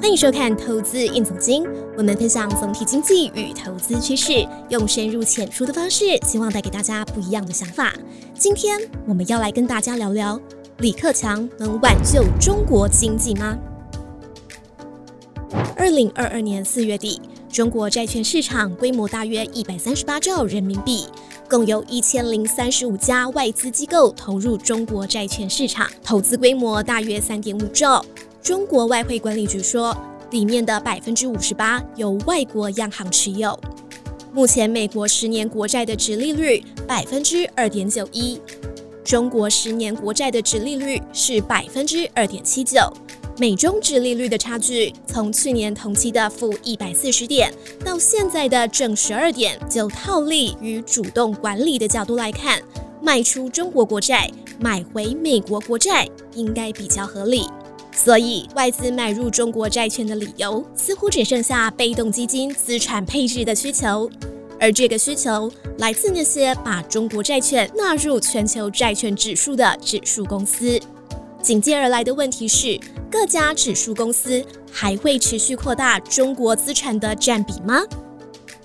欢迎收看《投资硬总经》，我们分享总体经济与投资趋势，用深入浅出的方式，希望带给大家不一样的想法。今天我们要来跟大家聊聊，李克强能挽救中国经济吗？二零二二年四月底，中国债券市场规模大约一百三十八兆人民币，共有一千零三十五家外资机构投入中国债券市场，投资规模大约三点五兆。中国外汇管理局说，里面的百分之五十八由外国央行持有。目前，美国十年国债的值利率百分之二点九一，中国十年国债的值利率是百分之二点七九。美中值利率的差距，从去年同期的负一百四十点，到现在的正十二点，就套利与主动管理的角度来看，卖出中国国债，买回美国国债，应该比较合理。所以，外资买入中国债券的理由，似乎只剩下被动基金资产配置的需求，而这个需求来自那些把中国债券纳入全球债券指数的指数公司。紧接而来的问题是，各家指数公司还会持续扩大中国资产的占比吗？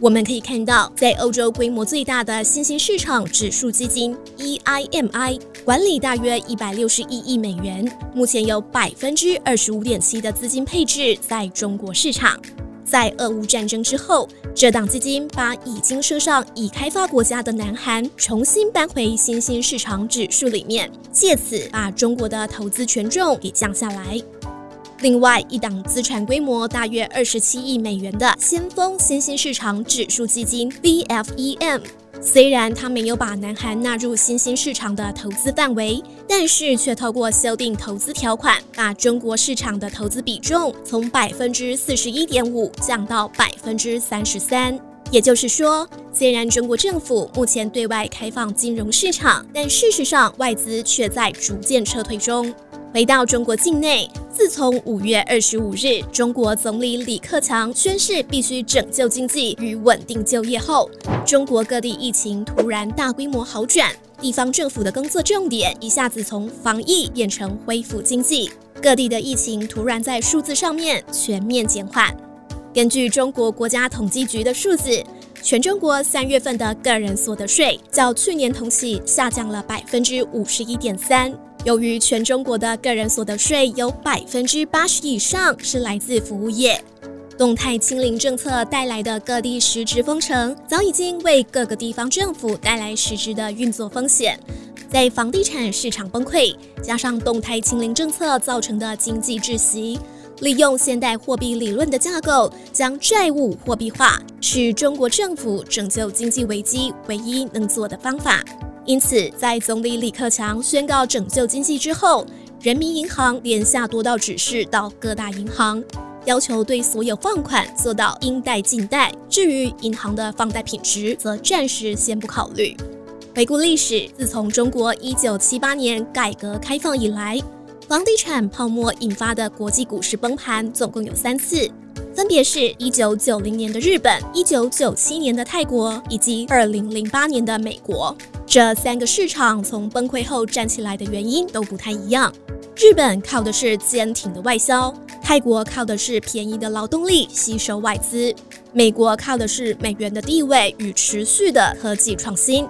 我们可以看到，在欧洲规模最大的新兴市场指数基金 EIMI 管理大约一百六十一亿美元，目前有百分之二十五点七的资金配置在中国市场。在俄乌战争之后，这档基金把已经升上已开发国家的南韩重新搬回新兴市场指数里面，借此把中国的投资权重给降下来。另外一档资产规模大约二十七亿美元的先锋新兴市场指数基金 VFEM，虽然他没有把南韩纳入新兴市场的投资范围，但是却透过修订投资条款，把中国市场的投资比重从百分之四十一点五降到百分之三十三。也就是说，虽然中国政府目前对外开放金融市场，但事实上外资却在逐渐撤退中。回到中国境内，自从五月二十五日，中国总理李克强宣誓必须拯救经济与稳定就业后，中国各地疫情突然大规模好转，地方政府的工作重点一下子从防疫变成恢复经济，各地的疫情突然在数字上面全面减缓。根据中国国家统计局的数字，全中国三月份的个人所得税较去年同期下降了百分之五十一点三。由于全中国的个人所得税有百分之八十以上是来自服务业，动态清零政策带来的各地实质封城，早已经为各个地方政府带来实质的运作风险。在房地产市场崩溃，加上动态清零政策造成的经济窒息，利用现代货币理论的架构，将债务货币化，是中国政府拯救经济危机唯一能做的方法。因此，在总理李克强宣告拯救经济之后，人民银行连下多道指示到各大银行，要求对所有放款做到应贷尽贷。至于银行的放贷品质，则暂时先不考虑。回顾历史，自从中国一九七八年改革开放以来，房地产泡沫引发的国际股市崩盘总共有三次，分别是一九九零年的日本、一九九七年的泰国以及二零零八年的美国。这三个市场从崩溃后站起来的原因都不太一样。日本靠的是坚挺的外销，泰国靠的是便宜的劳动力吸收外资，美国靠的是美元的地位与持续的科技创新。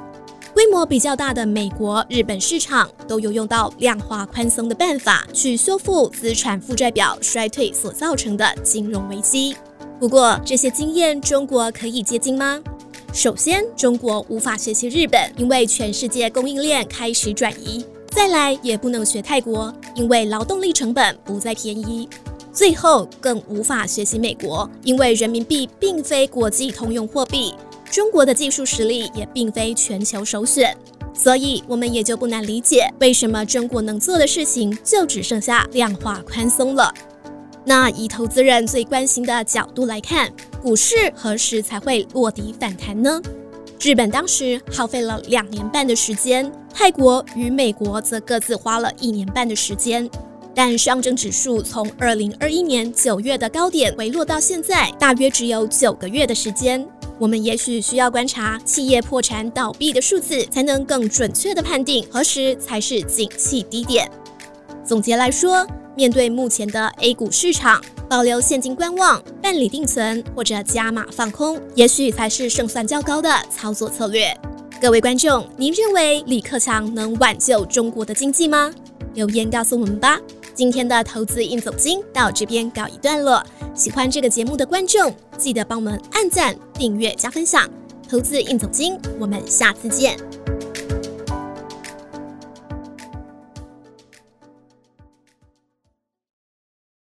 规模比较大的美国、日本市场都有用到量化宽松的办法去修复资产负债表衰退所造成的金融危机。不过，这些经验中国可以接近吗？首先，中国无法学习日本，因为全世界供应链开始转移；再来，也不能学泰国，因为劳动力成本不再便宜；最后，更无法学习美国，因为人民币并非国际通用货币，中国的技术实力也并非全球首选。所以，我们也就不难理解，为什么中国能做的事情就只剩下量化宽松了。那以投资人最关心的角度来看，股市何时才会落底反弹呢？日本当时耗费了两年半的时间，泰国与美国则各自花了一年半的时间。但上证指数从二零二一年九月的高点回落到现在，大约只有九个月的时间。我们也许需要观察企业破产倒闭的数字，才能更准确的判定何时才是景气低点。总结来说。面对目前的 A 股市场，保留现金观望、办理定存或者加码放空，也许才是胜算较高的操作策略。各位观众，您认为李克强能挽救中国的经济吗？留言告诉我们吧。今天的投资应总经到这边告一段落。喜欢这个节目的观众，记得帮我们按赞、订阅、加分享。投资应总经，我们下次见。